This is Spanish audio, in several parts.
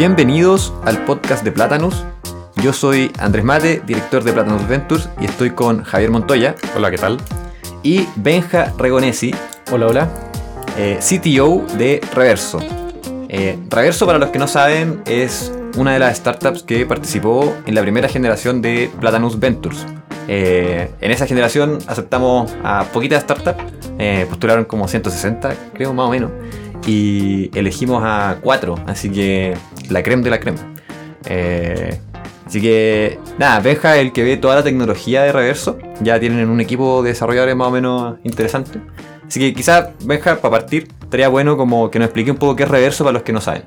Bienvenidos al podcast de Plátanos. Yo soy Andrés Mate, director de Plátanos Ventures, y estoy con Javier Montoya. Hola, ¿qué tal? Y Benja Regonesi. Hola, hola. Eh, CTO de Reverso. Eh, Reverso, para los que no saben, es una de las startups que participó en la primera generación de Platanus Ventures. Eh, en esa generación aceptamos a poquitas startups, postularon como 160, creo, más o menos, y elegimos a cuatro, así que la creme de la creme. así que, nada, Benja el que ve toda la tecnología de Reverso, ya tienen un equipo de desarrolladores más o menos interesante. Así que quizás, Benja, para partir, estaría bueno como que nos explique un poco qué es Reverso para los que no saben.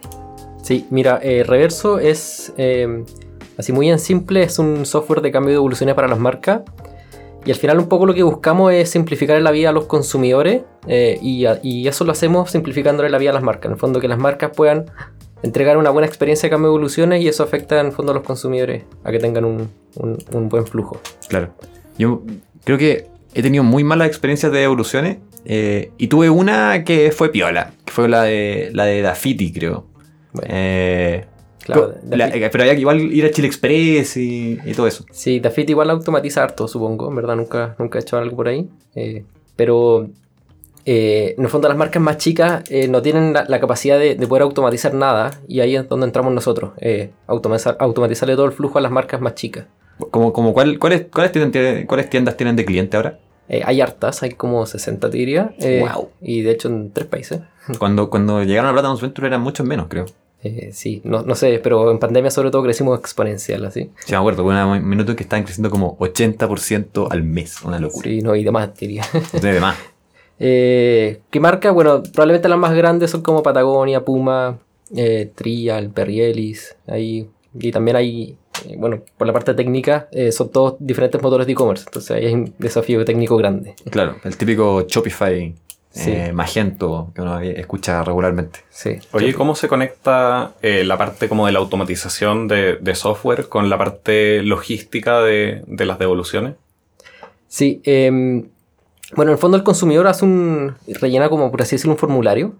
Sí, mira, eh, Reverso es, eh, así muy en simple, es un software de cambio de evoluciones para las marcas. Y al final un poco lo que buscamos es simplificar la vida a los consumidores eh, y, eso lo hacemos simplificándole la vida a las marcas. En el fondo que las marcas puedan entregar una buena experiencia de cambio de evoluciones y eso afecta en fondo a los consumidores a que tengan un, un buen flujo. Claro. Yo creo que he tenido muy malas experiencias de evoluciones eh, y tuve una que fue piola, que fue la de la de Dafiti, creo. Eh, claro, eh, pero había que igual ir a Chile Express y, todo eso. Sí, Dafiti igual automatiza harto, supongo. En verdad nunca, nunca he hecho algo por ahí. pero en el fondo las marcas más chicas no tienen la, capacidad de, poder automatizar nada y ahí es donde entramos nosotros. automatizar, automatizarle todo el flujo a las marcas más chicas. Como, como cuál, ¿cuáles, tiendas, ¿Cuáles tiendas tienen de cliente ahora? Eh, hay hartas, hay como 60 te diría. Eh, y de hecho en tres países. Cuando, cuando llegaron a Platinum Venture eran muchos menos, creo. Eh, sí, no, no, sé, pero en pandemia sobre todo crecimos exponencial, así. Sí, me acuerdo, hubo un minuto en que estaban creciendo como 80% al mes, una locura. Sí, no, y demás, diría. De demás. ¿Qué marca? Bueno, probablemente las más grandes son como Patagonia, Puma, Trial, Perrielis, ahí. Y también hay eh, bueno, por la parte técnica, eh, son todos diferentes motores de e-commerce. Entonces ahí hay un desafío técnico grande. Claro, el típico Shopify eh, Magento que uno escucha regularmente. Sí. Oye, ¿cómo se conecta la parte como de la automatización de, software con la parte logística de, las devoluciones? Sí, em, bueno, en el fondo el consumidor hace un. rellena como por así decirlo un formulario.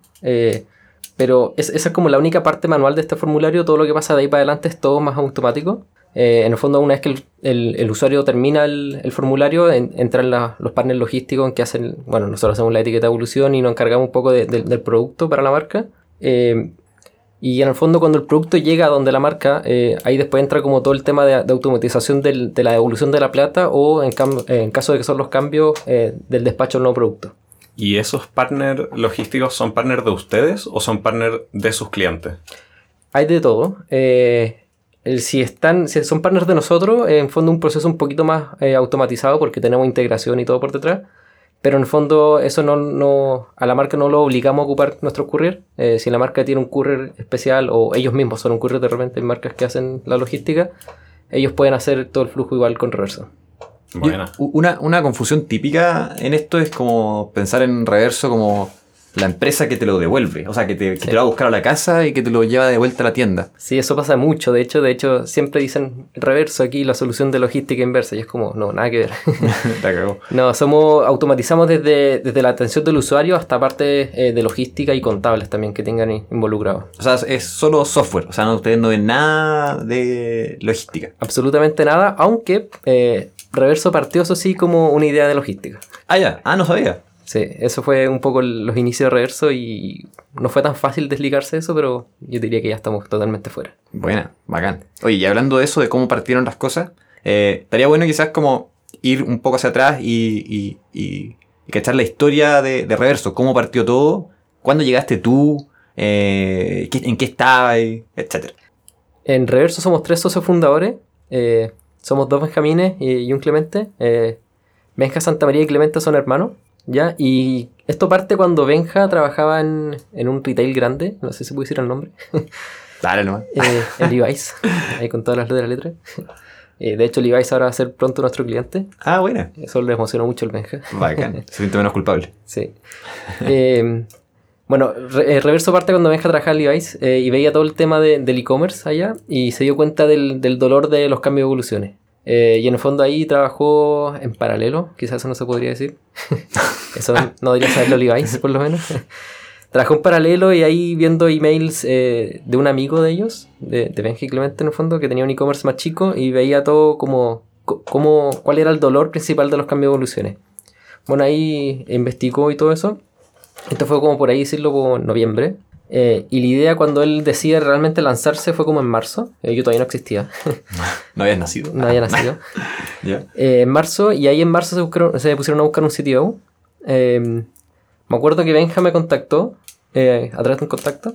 pero esa es como la única parte manual de este formulario. Todo lo que pasa de ahí para adelante es todo más automático. Eh, en el fondo, una vez que el, usuario termina el, formulario, entran los partners logísticos en que hacen, bueno, nosotros hacemos la etiqueta de evolución y nos encargamos un poco del producto para la marca. Eh, y en el fondo, cuando el producto llega a donde la marca, eh, ahí después entra como todo el tema de, automatización de la devolución de la plata o en, en caso de que son los cambios del despacho del nuevo producto. ¿Y esos partners logísticos son partners de ustedes o son partners de sus clientes? Hay de todo si, están, si son partners de nosotros, en fondo un proceso un poquito más eh, automatizado porque tenemos integración y todo por detrás. Pero en el fondo eso no, no a la marca no lo obligamos a ocupar nuestro courier. Eh, si la marca tiene un courier especial o ellos mismos son un courier de repente, hay marcas que hacen la logística, ellos pueden hacer todo el flujo igual con reverso. Una, una confusión típica en esto es como pensar en reverso como la empresa que te lo devuelve, o sea, que te, que te, va a buscar a la casa y que te lo lleva de vuelta a la tienda. Sí, eso pasa mucho, de hecho, de hecho, siempre dicen reverso aquí la solución de logística inversa y es como, no, nada que ver. no, somos, automatizamos desde, desde la atención del usuario hasta parte eh, de logística y contables también que tengan involucrados. O sea, es solo software, o sea, no, ustedes no ven nada de logística. Absolutamente nada, aunque eh, reverso partió eso sí como una idea de logística. Ah, ya, ah, no sabía. Sí, eso fue un poco los inicios de reverso y no fue tan fácil desligarse de eso, pero yo diría que ya estamos totalmente fuera. Buena, bacán. Oye, y hablando de eso, de cómo partieron las cosas, eh, estaría bueno quizás como ir un poco hacia atrás y, y, y, cachar la historia de, reverso, cómo partió todo, cuándo llegaste tú, eh, en qué estabas, etc. En reverso somos tres socios fundadores, eh, somos dos Benjamines y, un Clemente. Benja Santa María y Clemente son hermanos. ¿Ya? Y esto parte cuando Benja trabajaba en, un retail grande, no sé si puedo decir el nombre. Dale nomás. Eh, en Levi's, ahí con todas las letras de la letra. Eh, de hecho, Levi's ahora va a ser pronto nuestro cliente. Ah, buena. Eso le emocionó mucho el Benja. Bacán, se siente menos culpable. Sí. Eh, bueno, Reverso parte cuando Benja trabajaba en Levi's y veía todo el tema del e-commerce allá y se dio cuenta del, del dolor de los cambios de evoluciones. Eh, y en el fondo ahí trabajó en paralelo, quizás eso no se podría decir. eso no debería saberlo Levi's, por lo menos. trabajé en paralelo y ahí viendo emails eh, de un amigo de ellos, de, de Benji Clemente en el fondo, que tenía un e-commerce más chico y veía todo como, co- como cuál era el dolor principal de los cambios de evoluciones. Bueno, ahí investigó y todo eso. Esto fue como por ahí decirlo como en noviembre. Eh, y la idea cuando él decide realmente lanzarse fue como en marzo. Eh, yo todavía no existía, ¿No habías nacido? no había nacido. Eh, en marzo, y ahí en marzo se, buscaron- se pusieron a buscar un CTO. Eh, me acuerdo que Benja me contactó eh, a través de un contacto.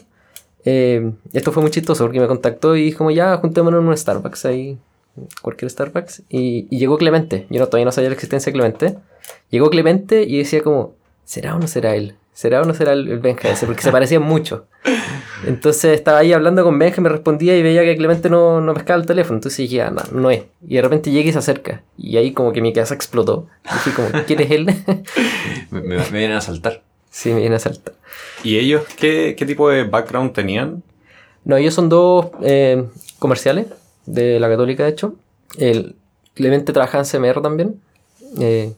Eh, esto fue muy chistoso porque me contactó y dijo como ya juntémonos en un Starbucks ahí, cualquier Starbucks. Y, y llegó Clemente. Yo no, todavía no sabía la existencia de Clemente. Llegó Clemente y decía como, ¿será o no será él? ¿Será o no será el, el Benja ese? Porque se parecían mucho. Entonces estaba ahí hablando con Benja, me respondía y veía que Clemente no, no pescaba el teléfono. Entonces dije, ah, no, no es. Y de repente llega y se acerca. Y ahí como que mi casa explotó. Dije como, ¿quién es él? Me, me- me vienen a saltar. sí, me viene a saltar. ¿Y ellos qué, qué tipo de background tenían? No, ellos son dos eh, comerciales de la Católica, de hecho. El Clemente trabaja en CMR también. Eh,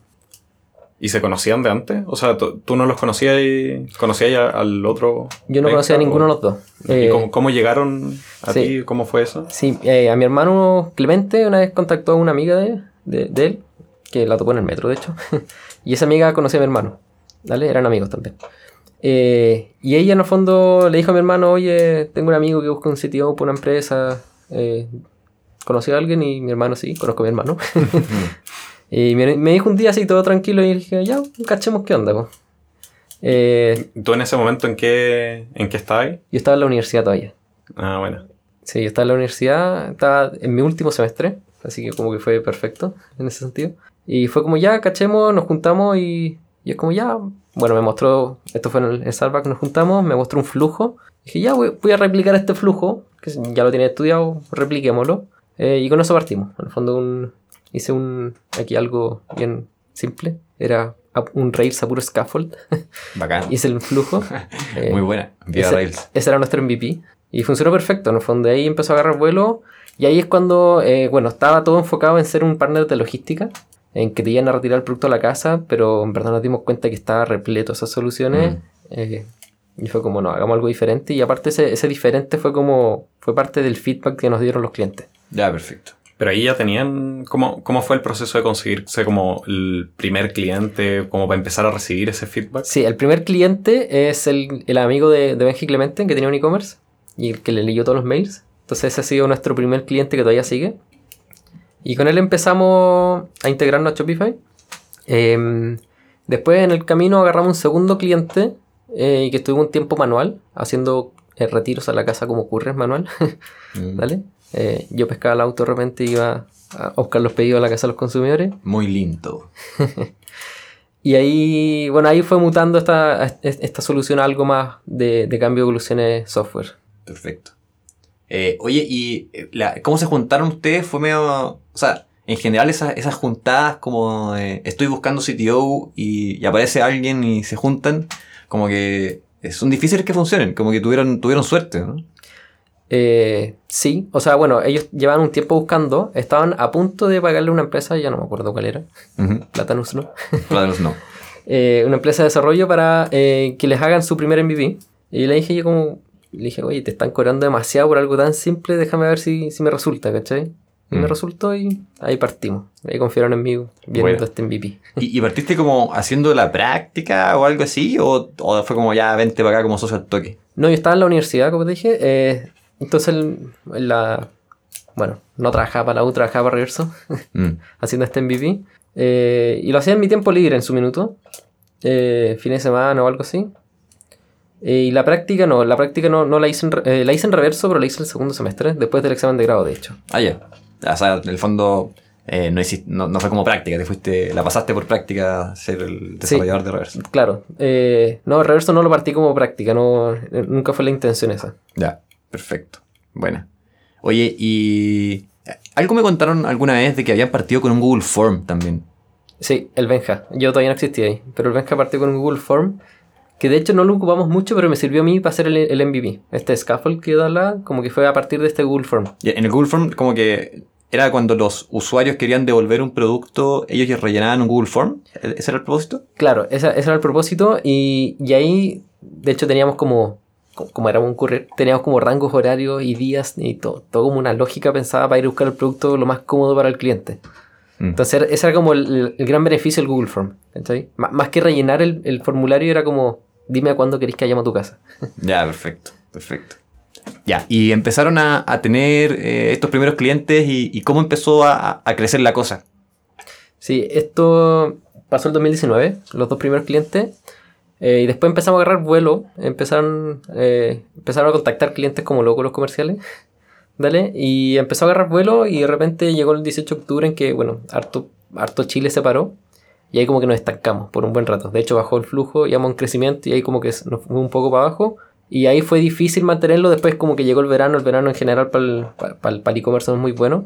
¿Y se conocían de antes? O sea, ¿tú, no los conocías y conocías al otro? yo no conocía a ninguno de los dos. ¿Y Eh, cómo, cómo llegaron a sí. ti? ¿Cómo fue eso? Sí, eh, a mi hermano Clemente una vez contactó a una amiga de, de- de él, que la topó en el metro, de hecho. y esa amiga conocía a mi hermano, ¿vale? Eran amigos también. Eh, y ella en el fondo le dijo a mi hermano, oye, tengo un amigo que busca un sitio para una empresa. Eh, ¿Conoció a alguien? Y mi hermano, sí, conozco a mi hermano. y me, me dijo un día así, todo tranquilo, y dije, ya, cachemos qué onda, pues. Eh, ¿Tú en ese momento en qué, en qué estabas? yo estaba en la universidad todavía. Ah, bueno. Sí, yo estaba en la universidad, estaba en mi último semestre, así que como que fue perfecto en ese sentido. Y fue como ya, cachemos, nos juntamos y, y es como ya, bueno, me mostró, esto fue en el en Starbucks, nos juntamos, me mostró un flujo. Dije, ya, voy, voy a replicar este flujo, que ya lo tiene estudiado, repliquémoslo. Eh, y con eso partimos. En el fondo un, hice un, aquí algo bien simple, era un Rails a puro scaffold, Bacán. hice el flujo. Eh, Muy buena. Vía ese, Rails. ese era nuestro MVP. Y funcionó perfecto. En el fondo, de ahí empezó a agarrar vuelo. Y ahí es cuando, eh, bueno, estaba todo enfocado en ser un partner de logística. En que te iban a retirar el producto a la casa. Pero en verdad nos dimos cuenta que estaba repleto esas soluciones. Mm. eh, y fue como, no, hagamos algo diferente. Y aparte, ese, ese diferente fue como, fue parte del feedback que nos dieron los clientes. Ya, perfecto. Pero ahí ya tenían. ¿Cómo, cómo fue el proceso de conseguirse como el primer cliente, como para empezar a recibir ese feedback? Sí, el primer cliente es el, el amigo de, de Benji Clemente, que tenía un e-commerce. Y el que le leyó todos los mails. Entonces ese ha sido nuestro primer cliente que todavía sigue. Y con él empezamos a integrarnos a Shopify. Em, después en el camino agarramos un segundo cliente eh, que estuvo un tiempo manual, haciendo eh, retiros a la casa como ocurre manual. Mm. ¿Vale? Eh, yo pescaba el auto de repente y iba a buscar los pedidos a la casa de los consumidores. Muy lindo. Y ahí, bueno, ahí fue mutando esta, esta solución a algo más de, de cambio de evoluciones software. Perfecto. Eh, oye, ¿y eh, la- cómo se juntaron ustedes? Fue medio... O sea, en general esas, esas juntadas como de, estoy buscando CTO y, y aparece alguien y se juntan, como que son difíciles que funcionen, como que tuvieron, tuvieron suerte, ¿no? Eh, sí, o sea, bueno, ellos llevaban un tiempo buscando, estaban a punto de pagarle una empresa, ya no me acuerdo cuál era, Ujú. Platanus, ¿no? Platanus no. Eh, una empresa de desarrollo para eh, que les hagan su primer MVP. Y le dije yo como, le dije, oye, te están cobrando demasiado por algo tan simple, déjame ver si, si me resulta, ¿cachai? Y me Mm. resultó y ahí partimos. Ahí confiaron en mí viendo Bueno. este MVP. ¿Y, y partiste como haciendo la práctica o algo así? ¿O, o fue como ya vente para acá como socio al toque? No, yo estaba en la universidad, como te dije. eh, entonces, el- la, bueno, no trabajaba para la U, trabajaba para Reverso, Mm. haciendo este MVP. eh, y lo hacía en mi tiempo libre, en su minuto. eh, fin de semana o algo así. Eh, y la práctica no, la práctica no, no la hice en, eh, la hice en reverso, pero la hice el segundo semestre, después del examen de grado, de hecho. Ah, ya. O sea, en el fondo eh, no, hiciste- no, no fue como práctica, te fuiste, la pasaste por práctica ser el desarrollador de reverso. Claro, eh, no, reverso no lo partí como práctica, no, eh, nunca fue la intención esa. Ya, perfecto. Buena. Oye, y algo me contaron alguna vez de que habían partido con un Google Form también. Sí, el Benja. Yo todavía no existía ahí. Pero el Benja partió con un Google Form. Que de hecho no lo ocupamos mucho, pero me sirvió a mí para hacer el, el MVP. Este scaffold que da la, como que fue a partir de este Google Form. Y en el Google Form como que era cuando los usuarios querían devolver un producto, ellos rellenaban un Google Form. ¿E-, ¿Ese era el propósito? Claro, esa- ese era el propósito. Y, y ahí de hecho teníamos como, como era un courier, teníamos como rangos horarios y días y todo, todo como una lógica pensada para ir a buscar el producto lo más cómodo para el cliente. Mm. Entonces ese era como el, el gran beneficio del Google Form. más que rellenar el, el formulario era como, dime a cuándo queréis que vayamos a tu casa. Ya, perfecto, perfecto. Ya, y empezaron a, a tener eh, estos primeros clientes y, y cómo empezó a, a crecer la cosa. Sí, esto pasó el 2019, los dos primeros clientes. Eh, y después empezamos a agarrar vuelo. Empezaron, eh, empezaron a contactar clientes como locos los comerciales. Dale, y empezó a agarrar vuelo y de repente llegó el 18 de octubre en que, bueno, harto, harto Chile se paró. Y ahí como que nos estancamos por un buen rato. De hecho, bajó el flujo, íbamos en crecimiento y ahí como que nos fue un poco para abajo. Y ahí fue difícil mantenerlo. Después como que llegó el verano. El verano en general para el, para el, el e-commerce es muy bueno.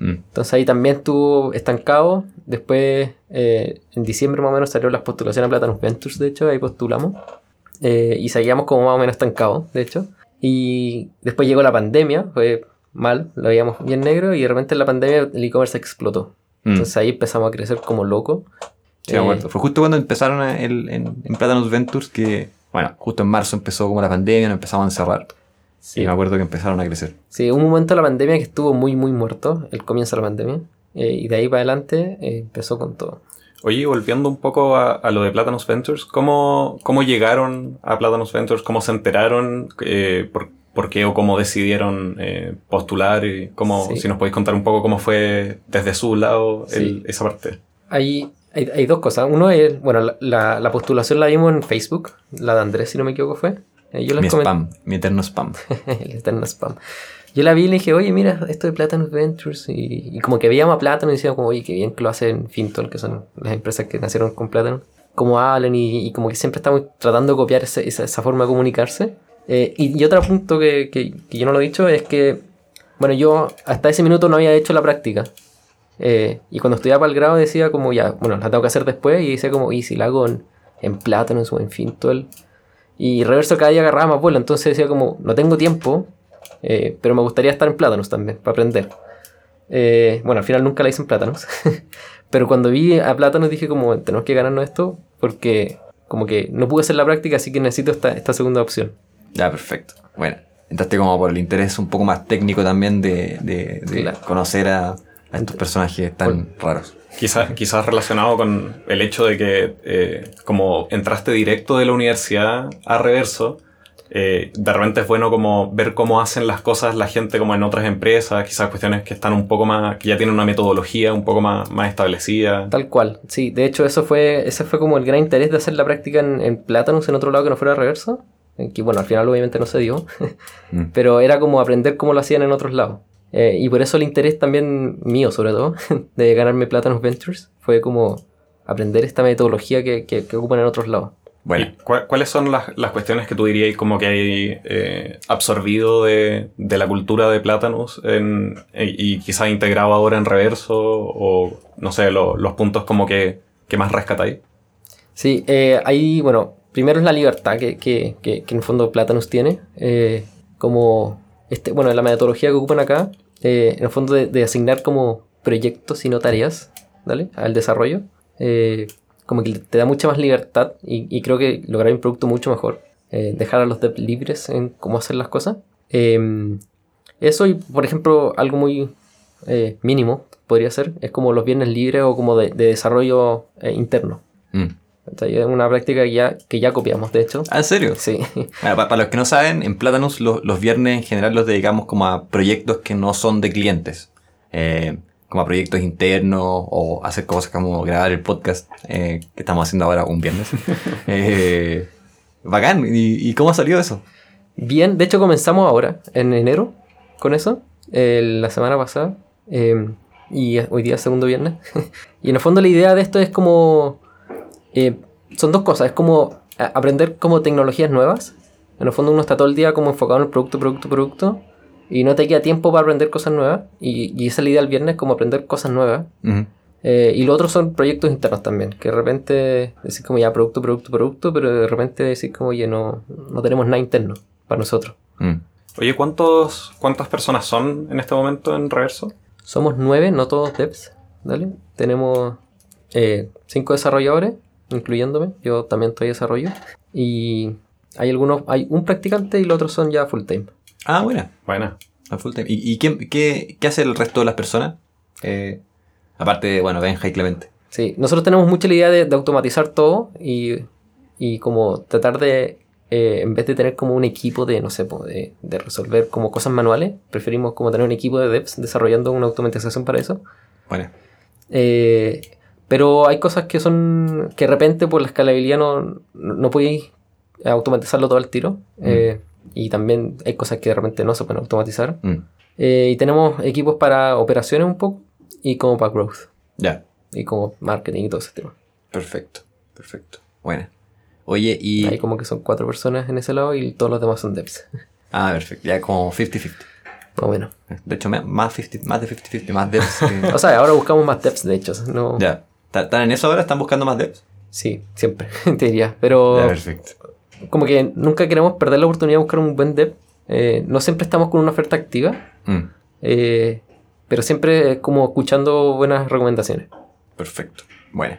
Mm. Entonces ahí también estuvo estancado. Después, eh, en diciembre más o menos salieron las postulaciones a Platanus Ventures, de hecho, ahí postulamos. Eh, y seguíamos como más o menos estancados, de hecho. Y después llegó la pandemia, fue mal, lo veíamos bien negro, y de repente en la pandemia el e-commerce explotó. Mm. Entonces ahí empezamos a crecer como loco. Sí, acuerdo. Fue justo cuando empezaron el- en, en Platanus Ventures que, bueno, justo en marzo empezó como la pandemia, nos empezamos a encerrar. Sí. Y me acuerdo que empezaron a crecer. Sí, un momento de la pandemia que estuvo muy, muy muerto, el comienzo de la pandemia. eh, y de ahí para adelante eh, empezó con todo. Oye, volviendo un poco a, a lo de Platanus Ventures, ¿cómo, cómo llegaron a Platanus Ventures? ¿Cómo se enteraron? Eh, por, por qué o cómo decidieron eh, postular? Y cómo, Sí. Si nos podéis contar un poco cómo fue desde su lado el- Sí. esa parte. Hay, hay, hay dos cosas. Uno es, bueno, la, la, la postulación la vimos en Facebook, la de Andrés, si no me equivoco, fue. Eh, yo Mi spam, mi eterno spam. el eterno spam. Yo la vi y le dije, oye, mira, esto de Platanus Ventures. Y, y como que veíamos a Platanus y decíamos, como, oye, qué bien que lo hacen Finton, que son las empresas que nacieron con Platanus. Como hablan y, y como que siempre estamos tratando de copiar ese- esa, esa forma de comunicarse. Eh, y, y otro punto que, que- que yo no lo he dicho es que, bueno, yo hasta ese minuto no había hecho la práctica. Eh, y cuando estudiaba para el grado decía como, ya, bueno, la tengo que hacer después. Y decía como, y si la hago en, en Platanus o en Fintol. Y reverso cada día agarraba más vuelo. Entonces decía como, no tengo tiempo, eh, pero me gustaría estar en Plátanos también, para aprender. Eh, bueno, al final nunca la hice en Plátanos. pero cuando vi a Plátanos dije como, tenemos que ganarnos esto porque como que no pude hacer la práctica, así que necesito esta, esta segunda opción. Ya, perfecto. Bueno, entraste como por el interés un poco más técnico también de, de- de Claro. conocer a, a estos personajes tan raros. Quizás quizás relacionado con el hecho de que eh, como entraste directo de la universidad a reverso, eh, de repente es bueno como ver cómo hacen las cosas la gente como en otras empresas, quizás cuestiones que están un poco más, que ya tienen una metodología un poco más, más establecida. Tal cual, sí. De hecho, eso fue, ese fue como el gran interés de hacer la práctica en, en Plátanos en otro lado que no fuera reverso. Que bueno, al final obviamente no se dio. Mm. pero era como aprender cómo lo hacían en otros lados. Eh, y por eso el interés también mío, sobre todo, de ganarme Plátanos Ventures, fue como aprender esta metodología que, que, que ocupan en otros lados. Bueno, ¿Y cua- ¿Cuáles son las, las cuestiones que tú dirías como que hay eh, absorbido de, de la cultura de Plátanos en- y, y quizás integrado ahora en reverso o no sé, lo- los puntos como que, que más rescatáis? Sí, eh, ahí, bueno, primero es la libertad que, que, que, que en el fondo Platanus tiene. eh, como, este, bueno, la metodología que ocupan acá, eh, en el fondo de, asignar como proyectos y no tareas, ¿vale? Al desarrollo. eh, como que te da mucha más libertad y, creo que lograr un producto mucho mejor. eh, dejar a los devs libres en cómo hacer las cosas. Eh, eso y, por ejemplo, algo muy mínimo podría ser, es como los viernes libres o como de, de desarrollo interno. mm. Es una práctica que ya, que ya copiamos, de hecho. Ah, ¿en serio? Sí, Bueno, para, los que no saben, en Platanus lo- los viernes en general los dedicamos como a proyectos que no son de clientes. Eh, como a proyectos internos o hacer cosas como grabar el podcast eh, que estamos haciendo ahora un viernes. Eh, bacán. ¿Y, y cómo salió eso? bien. De hecho, comenzamos ahora, en enero, con eso, la semana pasada. eh, y hoy día segundo viernes. y en el fondo la idea de esto es como... eh, son dos cosas. Es como aprender como tecnologías nuevas. En el fondo uno está todo el día como enfocado en el producto, producto, producto. Y no te queda tiempo para aprender cosas nuevas. Y, y esa es la idea del viernes, como aprender cosas nuevas. Eh, y lo otro son proyectos internos también, que de repente decís como ya producto, producto, producto, pero de repente decís como oye, no, no tenemos nada interno para nosotros. Mm. Oye, ¿cuántos, ¿cuántas personas son en este momento en reverso? Somos nueve, no todos devs, ¿vale? Tenemos eh, cinco desarrolladores, incluyéndome, yo también estoy desarrollo, y Hay algunos, hay un practicante y los otros son ya full time. Ah, buena. Buena. A full time. ¿Y, y qué, qué- qué hace el resto de las personas? Eh, aparte de, bueno, Benja y Clemente. Sí, nosotros tenemos mucha la idea de, de automatizar todo y, y como tratar de, eh, en vez de tener como un equipo de, no sé, de, de resolver como cosas manuales, preferimos como tener un equipo de devs desarrollando una automatización para eso. Bueno. Eh, pero hay cosas que son que de repente por la escalabilidad no, no, podéis automatizarlo todo al tiro. Eh, y también hay cosas que de repente no se pueden automatizar. Mm, Eh, y tenemos equipos para operaciones un poco y como para growth Ya. y como marketing y todo ese tema. Perfecto. Perfecto. Buena. Oye, y... Hay como que son cuatro personas en ese lado y todos los demás son devs. Ah, perfecto. Ya como 50-50. Más o menos. De hecho, más, 50, más de 50-50, más devs. que- O sea, ahora buscamos más devs, de hecho. No, ya. ¿Ta- ¿Están en eso ahora? ¿Están buscando más devs? Sí, siempre, te diría. Pero Ya, perfecto. como que nunca queremos perder la oportunidad de buscar un buen dev. Eh, no siempre estamos con una oferta activa, Mm, eh, pero siempre es como escuchando buenas recomendaciones. perfecto. Bueno.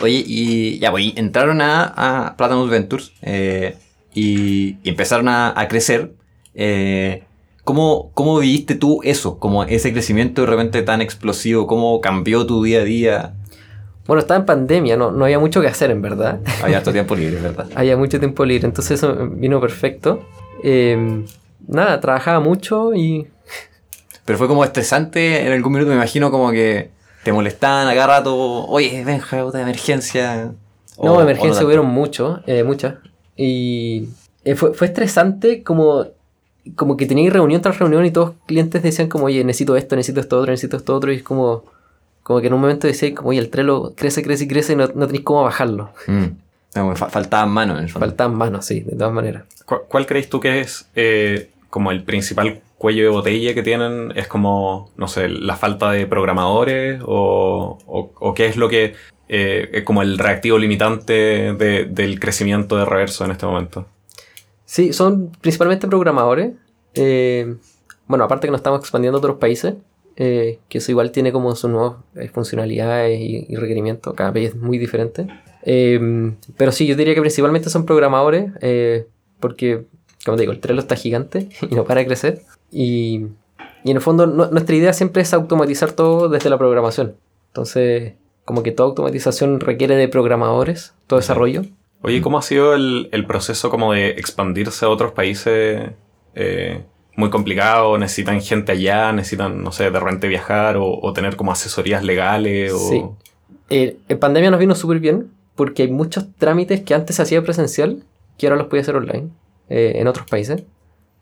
Oye, y ya, pues, y entraron a, a Platinum Ventures eh, y, y empezaron a, a crecer. Eh, ¿cómo, ¿Cómo viviste tú eso? Como ese crecimiento de repente tan explosivo, ¿cómo cambió tu día a día? Bueno, estaba en pandemia, no, no había mucho que hacer en verdad. Había harto tiempo libre, ¿verdad? había mucho tiempo libre, entonces eso vino perfecto. Eh, nada, trabajaba mucho y Pero fue como estresante en algún minuto, me imagino como que te molestaban a cada rato. Oye, Benja, otra emergencia. O- No, emergencias hubieron mucho, eh, muchas. Y eh, fue, fue estresante como, como que tenía reunión tras reunión y todos los clientes decían como, oye, necesito esto, necesito esto otro, necesito esto otro. Y es como, como que en un momento decía como, oye, el Trello crece, crece y crece y no, no tenéis cómo bajarlo. Mm. No, fa- faltaban manos en el fondo. Faltaban manos, sí, de todas maneras. ¿Cu- ¿Cuál crees tú que es eh, como el principal cuello de botella que tienen? ¿Es como, no sé, la falta de programadores? ¿O, o- o qué es lo que eh, es como el reactivo limitante de- del crecimiento de Reverso en este momento? Sí, son principalmente programadores. eh, bueno, aparte que nos estamos expandiendo a otros países, eh, que eso igual tiene como sus nuevas eh, funcionalidades y, y requerimientos. Cada país es muy diferente. Eh, pero sí, yo diría que principalmente son programadores, eh, porque, como te digo, el Trello está gigante y no para de crecer. Y, y en el fondo, nu- nuestra idea siempre es automatizar todo desde la programación. Entonces, como que toda automatización requiere de programadores, todo desarrollo. Oye, ¿cómo ha sido el, el proceso como de expandirse a otros países? Eh, muy complicado, necesitan gente allá, necesitan, no sé, de repente viajar o, o tener como asesorías legales o... Sí. Eh, en pandemia nos vino súper bien porque hay muchos trámites que antes se hacía presencial que ahora los puede hacer online eh, en otros países.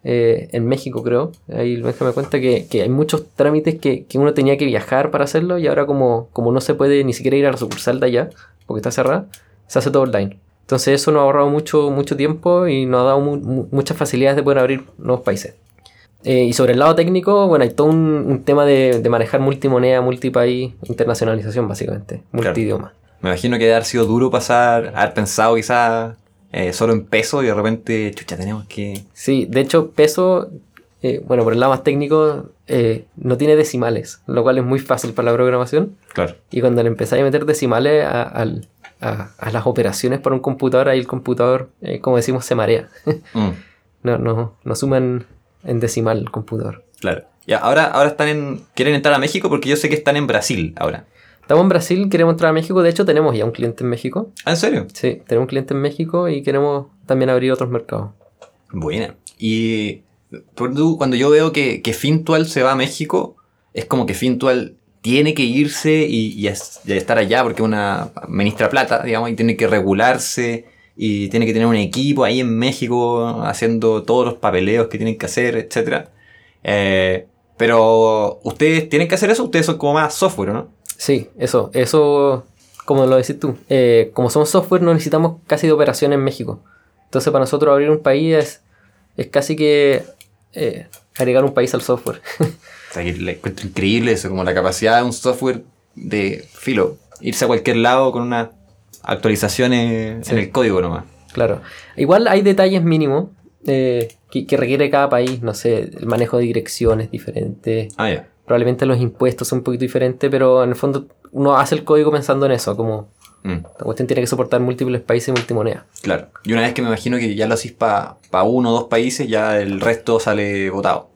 Eh, en México creo, ahí me cuenta que, que hay muchos trámites que, que uno tenía que viajar para hacerlo y ahora como, como no se puede ni siquiera ir a la sucursal de allá porque está cerrada, se hace todo online. Entonces eso nos ha ahorrado mucho, mucho tiempo y nos ha dado mu- mu- muchas facilidades de poder abrir nuevos países. Eh, y sobre el lado técnico, bueno, hay todo un, un tema de, de manejar multimoneda, multipaís, internacionalización básicamente, Claro. multidioma. Me imagino que debe haber sido duro pasar, haber pensado quizás eh, solo en peso y de repente, chucha, tenemos que... Sí, de hecho, peso, eh, bueno, por el lado más técnico, eh, no tiene decimales, lo cual es muy fácil para la programación. Claro. Y cuando le empezáis a meter decimales a, al- a- a las operaciones para un computador, ahí el computador, eh, como decimos, se marea. Mm, no, no, no suman en decimal el computador. claro. Ya, ahora, ahora están en... Quieren entrar a México porque yo sé que están en Brasil ahora. Estamos en Brasil, queremos entrar a México, de hecho tenemos ya un cliente en México. ¿Ah, en serio? Sí, tenemos un cliente en México y queremos también abrir otros mercados. Buena. Y cuando yo veo que, que Fintual se va a México, es como que Fintual tiene que irse y, y es- y estar allá porque una ministra plata, digamos, y tiene que regularse y tiene que tener un equipo ahí en México haciendo todos los papeleos que tienen que hacer, etc. pero ustedes tienen que hacer eso, ustedes son como más software, ¿no? Sí, eso, eso, como lo decís tú, eh, como somos software no necesitamos casi de operación en México. Entonces para nosotros abrir un país es, es casi que eh, agregar un país al software. O sea, encuentro increíble eso, como la capacidad de un software de filo, irse a cualquier lado con unas actualizaciones Sí. en el código nomás. claro. Igual hay detalles mínimos eh, que, que requiere cada país, no sé, el manejo de direcciones diferente. Ah, ya. Probablemente los impuestos son un poquito diferentes, pero en el fondo uno hace el código pensando en eso, como Mm, La cuestión tiene que soportar múltiples países multimonedas. claro. Y una vez que me imagino que ya lo hacís para uno o dos países, ya el resto sale votado.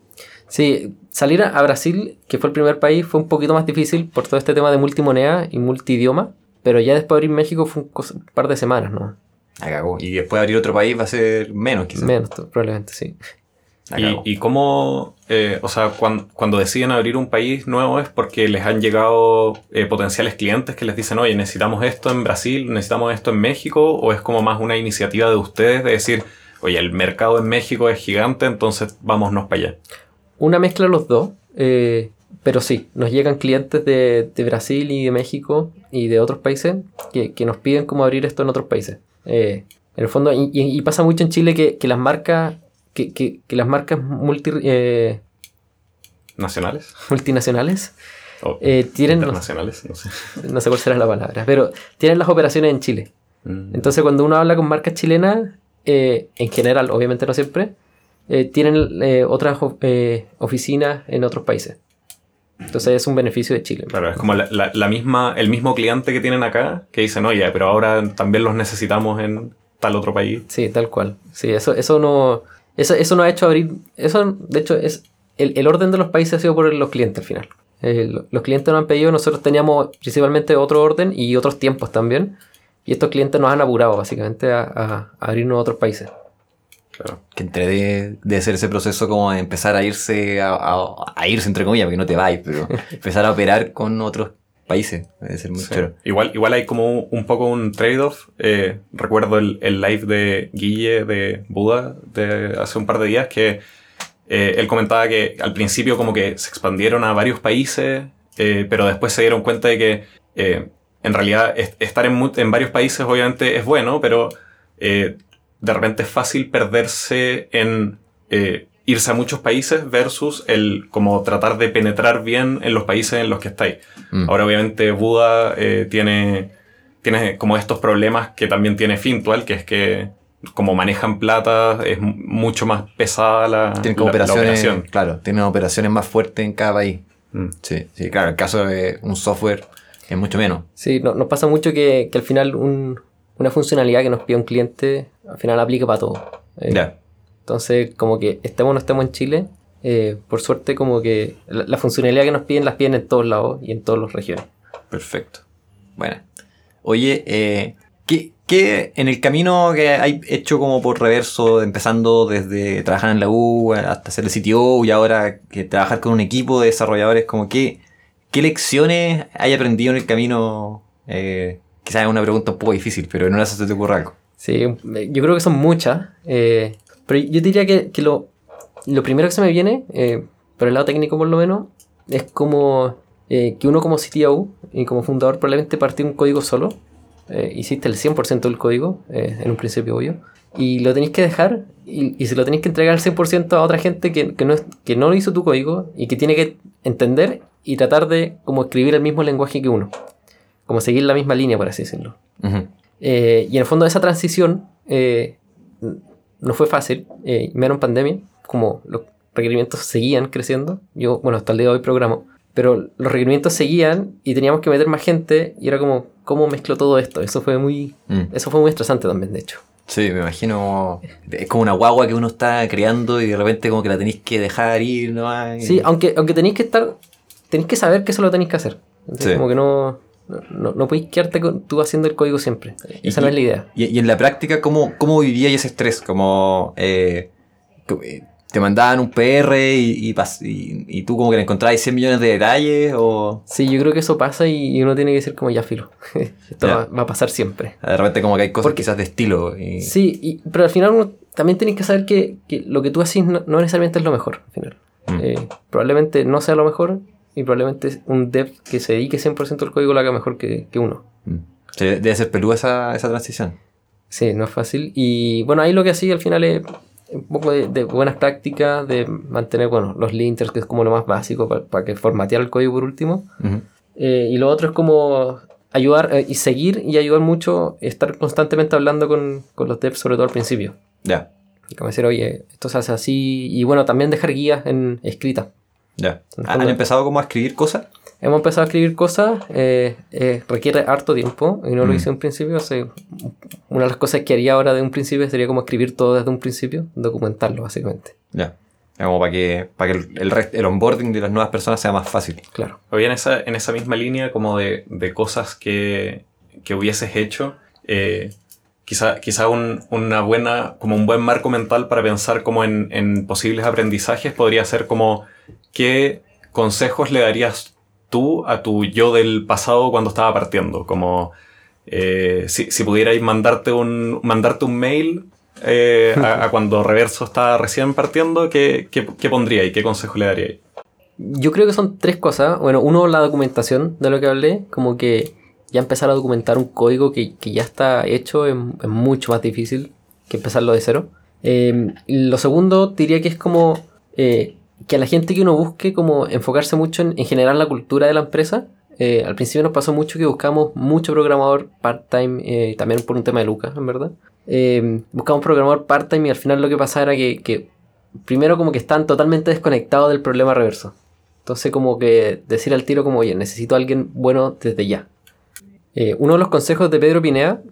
Sí, salir a, a Brasil, que fue el primer país, fue un poquito más difícil por todo este tema de multimoneda y multidioma. Pero ya después de abrir México fue un, par de semanas, ¿no? La cagó. Y después abrir otro país va a ser menos, quizás. Menos, probablemente, sí. Y, y cómo, eh, o sea, cuan- cuando, deciden abrir un país nuevo es porque les han llegado eh, potenciales clientes que les dicen, oye, necesitamos esto en Brasil, necesitamos esto en México, o es como más una iniciativa de ustedes de decir, oye, el mercado en México es gigante, entonces vámonos para allá. Una mezcla de los dos, eh, pero sí, nos llegan clientes de, de Brasil y de México y de otros países que, que nos piden cómo abrir esto en otros países. Eh, en el fondo, y, y- y pasa mucho en Chile que, que las marcas, que, que- las marcas multi, eh, ¿Nacionales? multinacionales eh, tienen, internacionales, no sé. no sé cuál será la palabra, pero tienen las operaciones en Chile. Mm. Entonces, cuando uno habla con marcas chilenas, eh, en general, obviamente no siempre, tienen otras oficinas en otros países. Entonces, es un beneficio de Chile. Claro, es como la, la- la misma, el mismo cliente que tienen acá, que dicen, oye, pero ahora también los necesitamos en tal otro país. Sí, tal cual. Sí, eso, eso no. Eso, eso no ha hecho abrir. Eso, de hecho, es. El, el orden de los países ha sido por los clientes al final. Eh, lo- los clientes nos han pedido, nosotros teníamos principalmente otro orden y otros tiempos también. Y estos clientes nos han apurado básicamente a, a- a abrirnos a otros países. Claro. Que entre de, de ser ese proceso como de empezar a irse, a, a- a irse entre comillas, porque no te vais, pero empezar a operar con otros países. Debe ser muy Sí. Igual, igual hay como un, poco un trade-off. Eh, recuerdo el, el live de Guille de Buda de hace un par de días que eh, él comentaba que al principio como que se expandieron a varios países, eh, pero después se dieron cuenta de que en realidad es- estar en, en varios países obviamente es bueno, pero de repente es fácil perderse en eh, irse a muchos países versus el como tratar de penetrar bien en los países en los que estáis. Mm. Ahora, obviamente, Buda eh, tiene, tiene como estos problemas que también tiene Fintual, que es que como manejan plata, es mu- mucho más pesada la, Tienen como la- la operaciones, operación. claro, tienen operaciones más fuertes en cada país. Mm. Sí, sí, claro, el caso de un software es mucho menos. Sí, no- nos pasa mucho que, que al final un- una funcionalidad que nos pide un cliente al final aplica para todo. Eh, Ya. Entonces, como que estemos o no estemos en Chile, eh, por suerte, como que la, la funcionalidad que nos piden las piden en todos lados y en todas las regiones. Perfecto. Bueno. Oye, eh, ¿qué, qué en el camino que hay hecho como por reverso, empezando desde trabajar en la U hasta ser el CTO y ahora que trabajar con un equipo de desarrolladores, como qué, qué lecciones hay aprendido en el camino? Eh, quizás es una pregunta un poco difícil, pero en una se te ocurre algo. Sí, eh, yo creo que son muchas, eh, pero yo diría que, que lo, lo primero que se me viene, eh, por el lado técnico por lo menos, es como eh, que uno como CTO y como fundador probablemente partió un código solo, hiciste el 100% del código, en un principio obvio, y lo tenéis que dejar y, y se lo tenéis que entregar al 100% a otra gente que, que no, que no hizo tu código y que tiene que entender y tratar de como escribir el mismo lenguaje que uno, como seguir la misma línea, por así decirlo. Ujú. Eh, y en el fondo esa transición eh, no fue fácil, eh, menos en pandemia, como los requerimientos seguían creciendo. Yo, bueno, hasta el día de hoy programo, pero los requerimientos seguían y teníamos que meter más gente y era como, ¿cómo mezclo todo esto? Eso fue muy, Mm. eso fue muy estresante también, de hecho. Sí, me imagino. Es como una guagua que uno está creando y de repente como que la tenéis que dejar ir, ¿no? Sí, aunque, aunque tenéis que estar, tenéis que saber que eso lo tenéis que hacer. Entonces, Sí. Como que no, no, no podéis quedarte con- tú haciendo el código siempre. Esa no es la idea. Y, y en la práctica, ¿cómo, cómo vivíais ese estrés? Como eh, eh, te mandaban un PR y, y, y- y tú como que le encontrabas 100 millones de detalles o Sí, yo creo que eso pasa y, y uno tiene que decir como ya filo. Esto va, va a pasar siempre. de repente como que hay cosas Porque- quizás de estilo. Y, Sí, y- pero al final uno también tienes que saber que, que lo que tú haces no, no necesariamente es lo mejor. Al final. Mm. Eh, probablemente no sea lo mejor y probablemente un dev que se dedique 100% al código lo haga mejor que, que uno. Mm. Sí, debe ser peluda esa, esa transición. Sí, no es fácil. Y bueno, ahí lo que hacía al final es un poco de, de buenas prácticas, de mantener, bueno, los linters, que es como lo más básico para que formatear el código por último. Eh, y lo otro es como ayudar eh, y seguir y ayudar mucho, estar constantemente hablando con, con los devs, sobre todo al principio. Ya, Y como decir, oye, esto se hace así. Y bueno, también dejar guías en escritas. Ya. El ¿Han empezado como a escribir cosas? hemos empezado a escribir cosas, eh, eh, requiere harto tiempo y no lo Mm. hice en principio. o sea, una de las cosas que haría ahora de un principio sería como escribir todo desde un principio, documentarlo básicamente. Ya. Es Como para que, para que el, el, el onboarding de las nuevas personas sea más fácil. Claro. Oye, en esa, en esa misma línea como de, de cosas que, que hubieses hecho, eh, quizá, quizá un, una buena, como un buen marco mental para pensar como en, en posibles aprendizajes podría ser como qué consejos le darías tú a tu yo del pasado cuando estaba partiendo. Como eh, si, si pudierais mandarte un, mandarte un mail eh, a, a cuando Reverso estaba recién partiendo, ¿qué, qué, qué pondríais? ¿Qué consejo le daríais? Yo creo que son tres cosas. Bueno, uno, la documentación de lo que hablé, como que ya empezar a documentar un código que, que ya está hecho es, es mucho más difícil que empezarlo de cero. Eh, y lo segundo, diría que es como eh, que a la gente que uno busque, como enfocarse mucho en, en generar la cultura de la empresa. Eh, al principio nos pasó mucho que buscamos mucho programador part-time, eh, también por un tema de Lucas, en verdad. Eh, buscamos programador part-time y al final lo que pasaba era que, primero como que están totalmente desconectados del problema reverso. Entonces como que decir al tiro como, oye, necesito a alguien bueno desde ya. Uno de los consejos de Pedro Pinea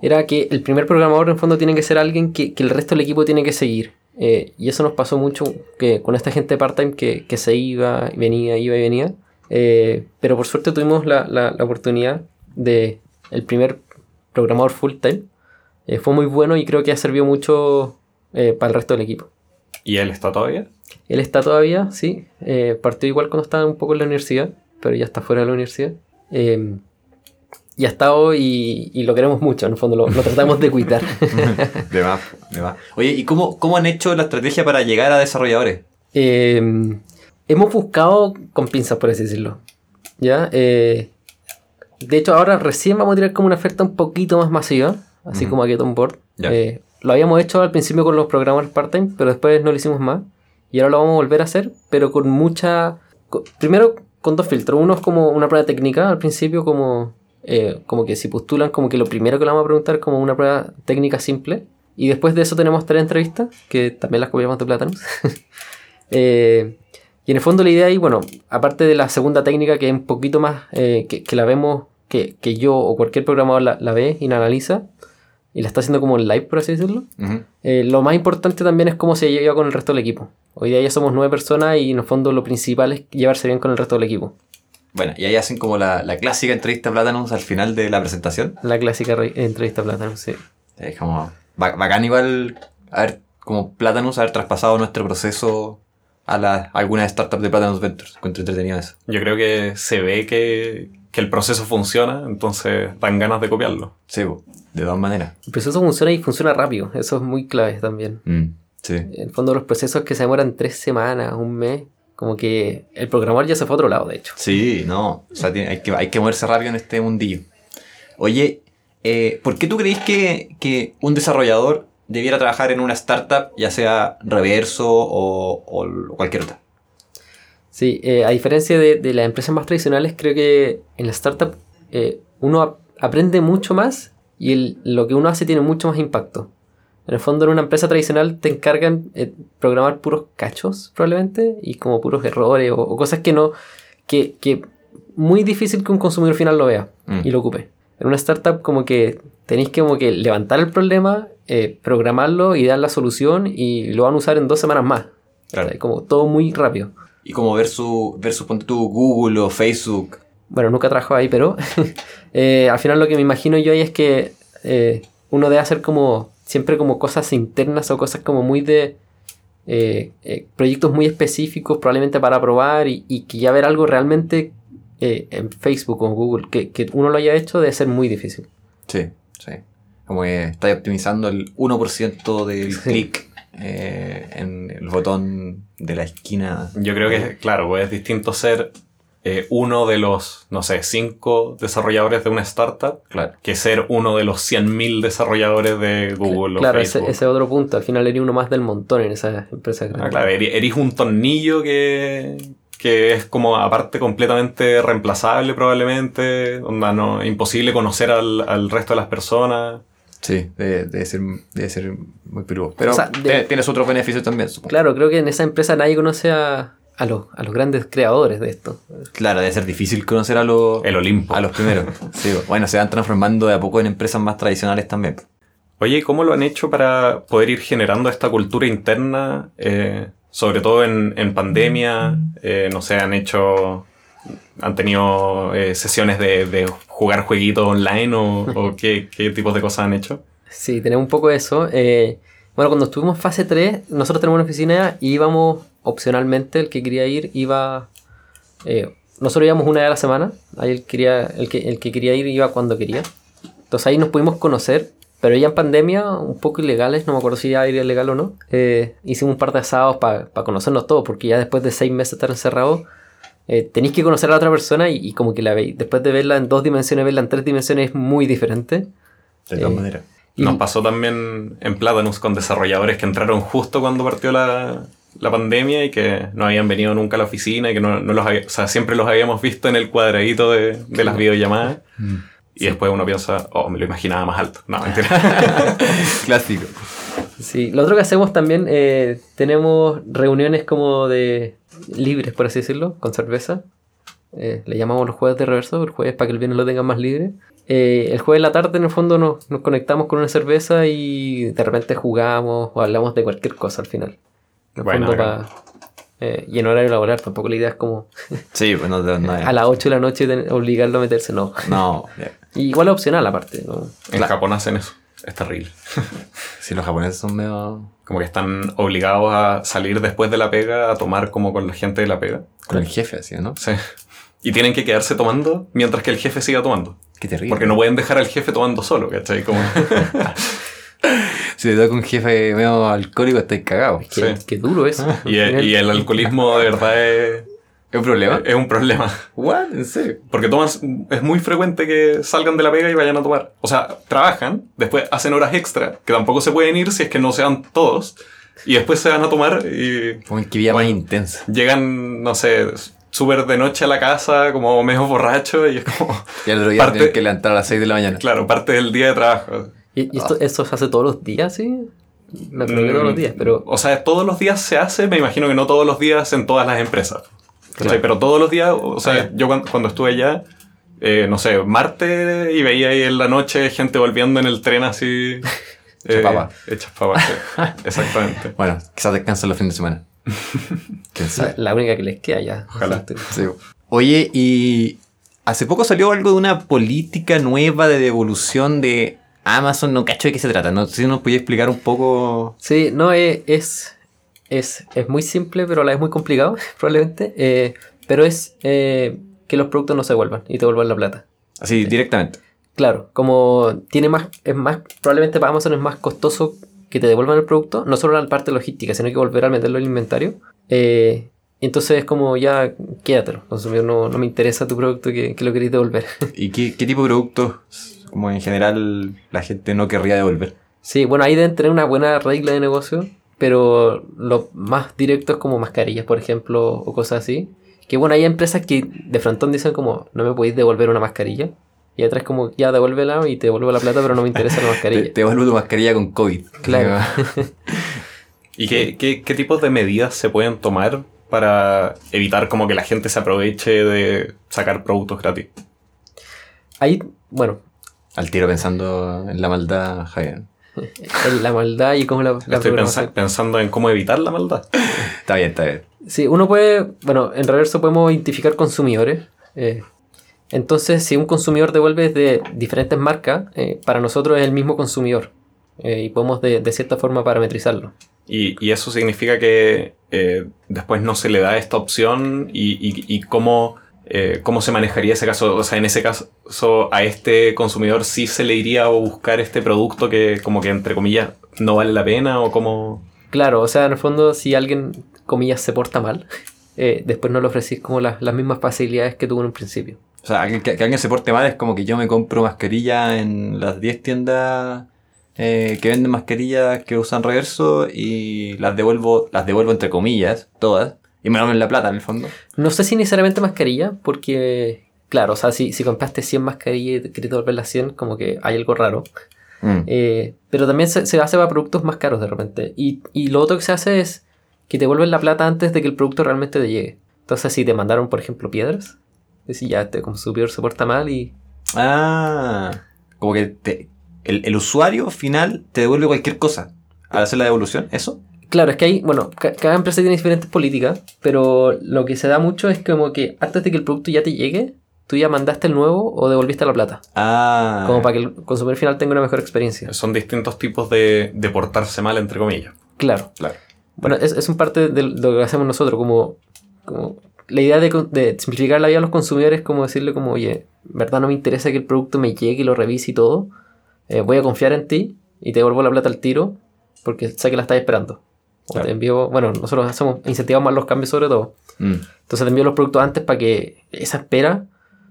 era que el primer programador en fondo tiene que ser alguien que el resto del equipo tiene que seguir. Eh, y eso nos pasó mucho que con esta gente part-time que, que se iba y venía, iba y venía. Eh, pero por suerte tuvimos la, la- la oportunidad de el primer programador full-time. Eh, fue muy bueno y creo que ha servido mucho para el resto del equipo. ¿Y él está todavía? Él está todavía, sí. partió igual cuando estaba un poco en la universidad, pero ya está fuera de la universidad. Y ha estado y, y lo queremos mucho, en el fondo lo, lo tratamos de cuidar. De más, de más. Oye, ¿y cómo, cómo han hecho la estrategia para llegar a desarrolladores? Eh, hemos buscado con pinzas, por así decirlo. ¿Ya? Eh, de hecho, ahora recién vamos a tirar como una oferta un poquito más masiva, así como a Get On Board. Eh, lo habíamos hecho al principio con los programadores part-time, pero después no lo hicimos más. Y ahora lo vamos a volver a hacer, pero con mucha... primero con dos filtros. Uno es como una prueba técnica al principio, como, eh, como que si postulan, como que lo primero que le vamos a preguntar como una prueba técnica simple. Y después de eso tenemos tres entrevistas, que también las copiamos de Plátanos. Eh, y en el fondo la idea ahí, bueno, aparte de la segunda técnica que es un poquito más, eh, que, que la vemos, que, que yo o cualquier programador la, la ve y la analiza, y la está haciendo como en live, por así decirlo, Ujú. eh, lo más importante también es cómo se lleva con el resto del equipo. Hoy día ya somos nueve personas y en el fondo lo principal es llevarse bien con el resto del equipo. Bueno, y ahí hacen como la, la clásica entrevista plátanos al final de la presentación. La clásica re- entrevista plátano, sí. Es como ba- bacán igual haber, como plátanos, haber traspasado nuestro proceso a, la, a alguna startup de Plátanos Ventures. Encuentro entretenido eso. Yo creo que se ve que, que el proceso funciona, entonces dan ganas de copiarlo. Sí, de todas maneras. El proceso funciona y funciona rápido, eso es muy clave también. Mm, sí. En el fondo los procesos que se demoran tres semanas, un mes, como que el programador ya se fue a otro lado, de hecho. Sí, no. O sea, tiene- hay, que, hay que moverse rápido en este mundillo. Oye, eh, ¿por qué tú creéis que, que un desarrollador debiera trabajar en una startup, ya sea Reverso o, o cualquier otra? Sí, eh, a diferencia de, de las empresas más tradicionales, creo que en la startup eh, uno ap- aprende mucho más y el- lo que uno hace tiene mucho más impacto. En el fondo, en una empresa tradicional te encargan eh, programar puros cachos, probablemente, y como puros errores o, o cosas que no. que, que muy difícil que un consumidor final lo vea Mm. y lo ocupe. En una startup, como que tenéis que, como que levantar el problema, eh, programarlo y dar la solución, y lo van a usar en dos semanas más. Claro. O sea, como todo muy rápido. Y como versus, versus ponte tú, Google o Facebook. Bueno, nunca trabajo ahí, pero eh, al final lo que me imagino yo ahí es que eh, uno debe hacer como siempre como cosas internas o cosas como muy de eh, eh, proyectos muy específicos probablemente para probar y, y que ya ver algo realmente eh, en Facebook o en Google que, que uno lo haya hecho debe ser muy difícil. Sí, sí. Como que estáis optimizando el 1% del Sí. clic eh, en el botón de la esquina. Yo creo que, claro, pues es distinto ser eh, uno de los, no sé, cinco desarrolladores de una startup Claro. que ser uno de los 100.000 desarrolladores de Google claro, o ese, Facebook. ese otro punto. Al final eres uno más del montón en esa empresa. Ah, claro, eres un tornillo que, que es como aparte completamente reemplazable probablemente, onda, no, imposible conocer al, al resto de las personas. Sí, debe, debe ser, debe ser muy peludo. Pero O sea, de- tiene- tienes otros beneficios también, supongo. Claro, creo que en esa empresa nadie conoce a, a los, a los grandes creadores de esto. Claro, debe ser difícil conocer a los, El Olimpo. a los primeros. Sí, bueno, se van transformando de a poco en empresas más tradicionales también. Oye, ¿y ¿cómo lo han hecho para poder ir generando esta cultura interna? eh, sobre todo en, en pandemia, eh, no sé, han hecho, han tenido eh, sesiones de, de jugar jueguitos online o, o qué, qué tipos de cosas han hecho. Sí, tenemos un poco de eso. Eh, bueno, cuando estuvimos en fase 3, nosotros tenemos una oficina y íbamos opcionalmente, el que quería ir iba... eh, nosotros íbamos una vez a la semana, ahí el, quería, el, que, el que quería ir iba cuando quería. Entonces ahí nos pudimos conocer, pero ya en pandemia, un poco ilegales, no me acuerdo si ya era ilegal o no, eh, hicimos un par de asados para conocernos todos, porque ya después de seis meses de estar encerrados, eh, tenéis que conocer a la otra persona y, y como que la veis, después de verla en dos dimensiones, verla en tres dimensiones es muy diferente. De todas Eh, maneras. Y- Nos pasó también en Platanus con desarrolladores que entraron justo cuando partió la, la pandemia y que no habían venido nunca a la oficina y que no, no los había- o sea, siempre los habíamos visto en el cuadradito de, de las videollamadas. Y después uno piensa, oh, me lo imaginaba más alto. No, mentira. Clásico. Sí, lo otro que hacemos también, eh, tenemos reuniones como de libres, por así decirlo, con cerveza. Eh, le llamamos los jueves de reverso, el jueves para que el viernes lo tengan más libre. Eh, el jueves de la tarde, en el fondo, nos, nos conectamos con una cerveza y de repente jugamos o hablamos de cualquier cosa al final. En el Buena, fondo, bacán. pa- eh, y en horario laboral, tampoco la idea es como Sí, pues no, no, a las 8 de la noche obligarlo a meterse, no. no, Y igual es opcional aparte, ¿no? En Claro. Japón hacen eso. Es terrible. si los japoneses son medio... Como que están obligados a salir después de la pega a tomar como con la gente de la pega. Con el jefe, así, ¿no? Sí. Y tienen que quedarse tomando mientras que el jefe siga tomando. Qué terrible. Porque no pueden dejar al jefe tomando solo, ¿cachai? Como... Si te toca un jefe medio alcohólico, estáis cagados. Qué, Sí. qué duro eso. y, y el alcoholismo de verdad es, ¿Es un problema? es un problema. ¿What? ¿En serio? Porque tomas, es muy frecuente que salgan de la pega y vayan a tomar. O sea, trabajan, después hacen horas extra, que tampoco se pueden ir si es que no sean todos, y después se van a tomar y Como que vida más intensa. llegan, no sé, súper de noche a la casa, como medio borracho, y es como, Y al otro día Parte- tienen que levantar a las 6 de la mañana. claro, parte del día de trabajo. ¿Y, y esto, esto se hace todos los días, sí? Que todos los días, pero... O sea, todos los días se hace, me imagino que no todos los días en todas las empresas. Pero todos los días, o sea, Ah, ya. yo cuando, cuando estuve allá, eh, no sé, martes y veía ahí en la noche gente volviendo en el tren así. Papa. Hechas papas, sí. Exactamente. Bueno, quizás descansen los fines de semana. ¿Quién O sea, sabe? la única que les queda ya. Ojalá. Sí. Oye, y hace poco salió algo de una política nueva de devolución de Amazon. No cacho de qué se trata. No si nos podía explicar un poco. Sí, no, eh, es, es, es muy simple, pero a la vez muy complicado, probablemente. eh, pero es eh, que los productos no se devuelvan y te devuelvan la plata. Así, directamente. Claro, como tiene más, es más, probablemente para Amazon es más costoso que te devuelvan el producto, no solo la parte logística, sino que volver a meterlo en el inventario. Eh, entonces es como ya, quédatelo, consumidor, no, no me interesa tu producto que, que lo queréis devolver. ¿Y qué, qué tipo de productos, como en general, la gente no querría devolver? Sí, bueno, ahí deben tener una buena regla de negocio, pero lo más directo es como mascarillas, por ejemplo, o cosas así. Que bueno, hay empresas que de frontón dicen como, no me podéis devolver una mascarilla. Y atrás como, ya devuélvela y te devuelvo la plata, pero no me interesa la Te, mascarilla. te devuelvo tu mascarilla con COVID. Claro. ¿Y qué, qué, qué tipos de medidas se pueden tomar para evitar como que la gente se aproveche de sacar productos gratis? Ahí, bueno, Al tiro pensando en la maldad, Javier. en la maldad y cómo la, la Estoy pensando en cómo evitar la maldad. Está bien, está bien. Sí, uno puede, bueno, en reverso podemos identificar consumidores. eh, entonces, si un consumidor devuelve de diferentes marcas, eh, para nosotros es el mismo consumidor. eh, y podemos de, de cierta forma parametrizarlo. Y, y eso significa que eh, después no se le da esta opción y, y- y cómo, eh, cómo se manejaría ese caso. O sea, en ese caso a este consumidor sí se le iría a buscar este producto que como que entre comillas no vale la pena o como... Claro, o sea, en el fondo, si alguien, comillas, se porta mal, eh, después no le ofrecís como las, las mismas facilidades que tuvo en un principio. O sea, que alguien se porte mal es como que yo me compro mascarilla en las 10 tiendas eh, que venden mascarillas que usan reverso y las devuelvo, las devuelvo entre comillas, todas, y me dan la plata en el fondo. No sé si necesariamente mascarilla, porque, claro, o sea, si, si compraste 100 mascarillas y querés devolver las 100, como que hay algo raro. Mm. Eh, pero también se, se hace para productos más caros de repente. Y, y lo otro que se hace es que te devuelven la plata antes de que el producto realmente te llegue. Entonces, si te mandaron, por ejemplo, piedras, decís ya, este consumidor se porta mal y Ah, como que te- el, el usuario final te devuelve cualquier cosa al hacer la devolución, ¿eso? Claro, es que hay, bueno, ca- cada empresa tiene diferentes políticas, pero lo que se da mucho es como que antes de que el producto ya te llegue, tú ya mandaste el nuevo o devolviste la plata. Ah, Como para que el consumidor final tenga una mejor experiencia. Son distintos tipos de, de portarse mal, entre comillas. Claro. claro. Bueno, es, es un parte de lo que hacemos nosotros, como, como la idea de, simplificar la vida a los consumidores es como decirle como, oye, verdad no me interesa que el producto me llegue y lo revise y todo, eh, voy a confiar en ti y te devuelvo la plata al tiro porque sé que la estás esperando. O Claro. te envío, bueno, nosotros hacemos, incentivamos más los cambios sobre todo. Mm. Entonces te envío los productos antes para que esa espera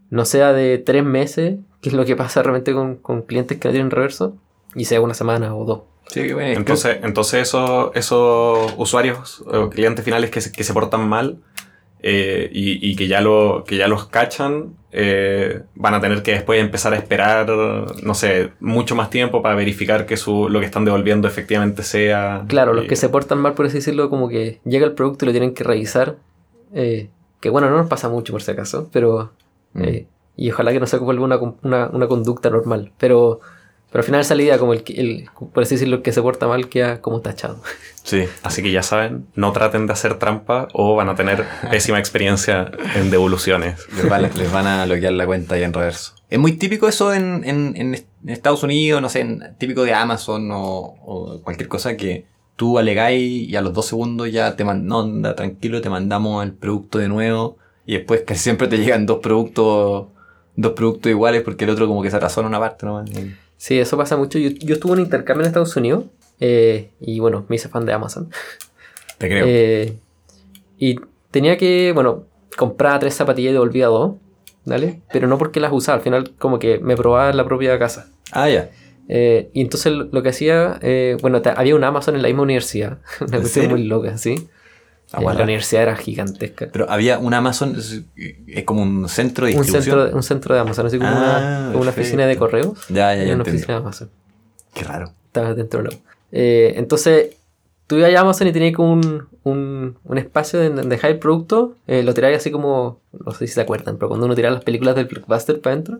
no sea de tres meses, que es lo que pasa realmente con, con clientes que no tienen reverso, y sea una semana o dos. Sí, qué bueno. Entonces, entonces esos, esos usuarios o clientes finales que se, que se portan mal eh, y, y que, ya lo, que ya los cachan, eh, van a tener que después empezar a esperar, no sé, mucho más tiempo para verificar que su, lo que están devolviendo efectivamente sea... Claro, los y- que se portan mal, por así decirlo, como que llega el producto y lo tienen que revisar. eh, que bueno, no nos pasa mucho por si acaso, pero... Mm. eh, y ojalá que no se vuelva una, una, una conducta normal. Pero, pero al final esa idea, como el, que- el, por así decirlo, el que se porta mal queda como tachado. Sí. Así que ya saben, no traten de hacer trampa o van a tener pésima experiencia en devoluciones. Les van, les van a bloquear la cuenta ahí en reverso. Es muy típico eso en, en- en Estados Unidos, no sé, en- típico de Amazon o, o cualquier cosa que tú alegáis y a los dos segundos ya te mandan, no, anda, tranquilo, te mandamos el producto de nuevo y después casi siempre te llegan dos productos, dos productos iguales porque el otro como que se atrasó en una parte nomás. Sí, eso pasa mucho. Yo, yo estuve en un intercambio en Estados Unidos eh, y bueno, me hice fan de Amazon. Te creo. Eh, y tenía que, bueno, comprar tres zapatillas y devolvía dos, ¿vale? Pero no porque las usaba, al final como que me probaba en la propia casa. ah, ya. Eh, y entonces lo que hacía, bueno, había un Amazon en la misma universidad, una ¿En cuestión muy loca, ¿sí? Ah, la universidad era gigantesca. Pero había un Amazon, es, como un centro de Un distribución. centro, de- un centro de Amazon, así como Ah, una, una oficina de correos. Ya, ya, y ya una entiendo. oficina de Amazon. Qué raro. Estaba dentro de la. Eh, entonces, tú ibas a Amazon y tenías como un, un, un espacio donde dejáis el producto, eh, lo tiráis así como, no sé si se acuerdan, pero cuando uno tira las películas del Blockbuster para adentro,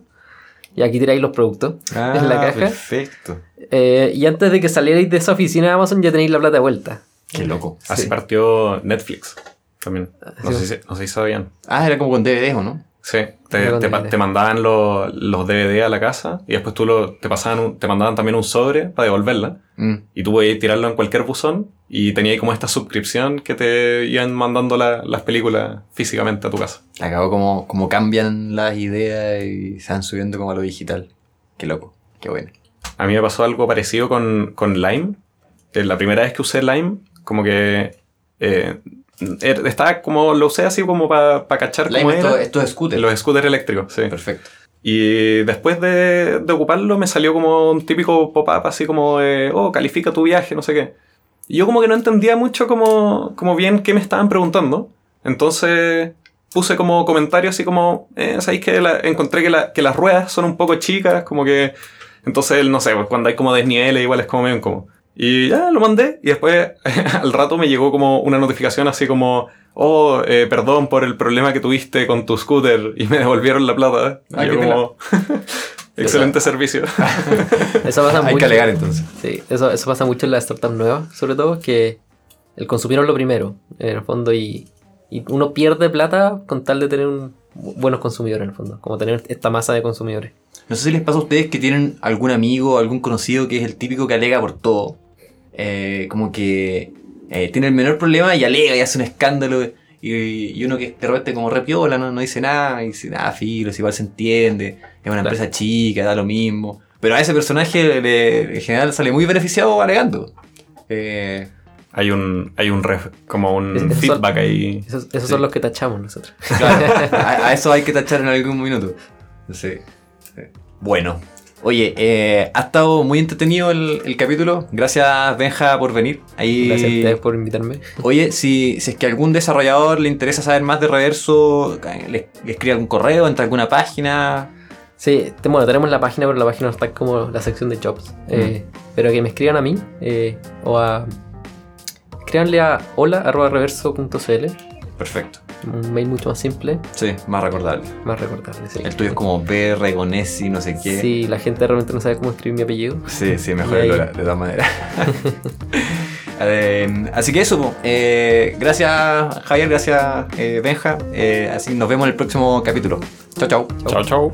y aquí tiráis los productos en la caja. Perfecto. Eh, y antes de que salierais de esa oficina de Amazon ya tenéis la plata de vuelta. Qué loco. Así Sí. partió Netflix también. No, Sí. sé si, no sé si sabían. Ah, era como con DVD, ¿o no? Sí, te, te te mandaban los, los DVD a la casa y después tú lo, te pasaban un- te mandaban también un sobre para devolverla Mm. y tú podías tirarlo en cualquier buzón y tenías como esta suscripción que te iban mandando la- las películas físicamente a tu casa. Acabó como, como cambian las ideas y se van subiendo como a lo digital. Qué loco, qué bueno. A mí me pasó algo parecido con, con Lime. Eh, La primera vez que usé Lime, como que eh, er- estaba como, lo usé así como para cachar cómo Lime, esto, era. esto es scooter. Los scooters eléctricos, sí. Perfecto. Y después de, de ocuparlo me salió como un típico pop-up así como de, oh, califica tu viaje, no sé qué. Y yo como que no entendía mucho como, como bien qué me estaban preguntando. Entonces puse como comentario así como, eh, ¿sabéis que la- encontré que, la- que las ruedas son un poco chicas? Como que... Entonces, no sé, pues cuando hay como desniveles igual es como medio incómodo. Y ya lo mandé y después al rato me llegó como una notificación así como, oh, eh, perdón por el problema que tuviste con tu scooter y me devolvieron la plata. Ah, y yo qué tela. como, excelente servicio. Eso pasa Hay mucho. que alegar entonces. Sí, eso, eso pasa mucho en las startups nuevas, sobre todo, que el consumidor es lo primero, en el fondo, y, y uno pierde plata con tal de tener un, buenos consumidores, en el fondo, como tener esta masa de consumidores. No sé si les pasa a ustedes que tienen algún amigo, algún conocido que es el típico que alega por todo. Eh, como que eh, tiene el menor problema y alega y hace un escándalo. Y, y uno que de repente como repiola, no, no dice nada, y dice, nada, filos, igual se entiende, es una empresa chica, da lo mismo. Pero a ese personaje le- en general sale muy beneficiado alegando. Eh, Hay un, hay un ref- como un Es- esos son- feedback ahí. Esos, esos Sí. son los que tachamos nosotros. Claro, a, a eso hay que tachar en algún minuto. Sí. Bueno. Oye, eh, ha estado muy entretenido el, el capítulo. Gracias, Benja, por venir. Ahí, Gracias a ustedes por invitarme. Oye, si, si es que a algún desarrollador le interesa saber más de Reverso, le, le escribe algún correo, entra a alguna página. Sí, bueno, tenemos la página, pero la página no está como la sección de jobs. Eh, pero que me escriban a mí eh, o a escríbanle a hola.reverso.cl. Perfecto. Un mail mucho más simple, Sí, más recordable. más recordable. Sí. El tuyo es como B, Regonesi, no sé qué. Sí, la gente realmente no sabe cómo escribir mi apellido. Sí, sí, mejor ahí- de todas maneras. Eh, así que eso. Eh, gracias Javier, gracias eh, Benja. Eh, así nos vemos en el próximo capítulo. Chao, chao. Chao, chao.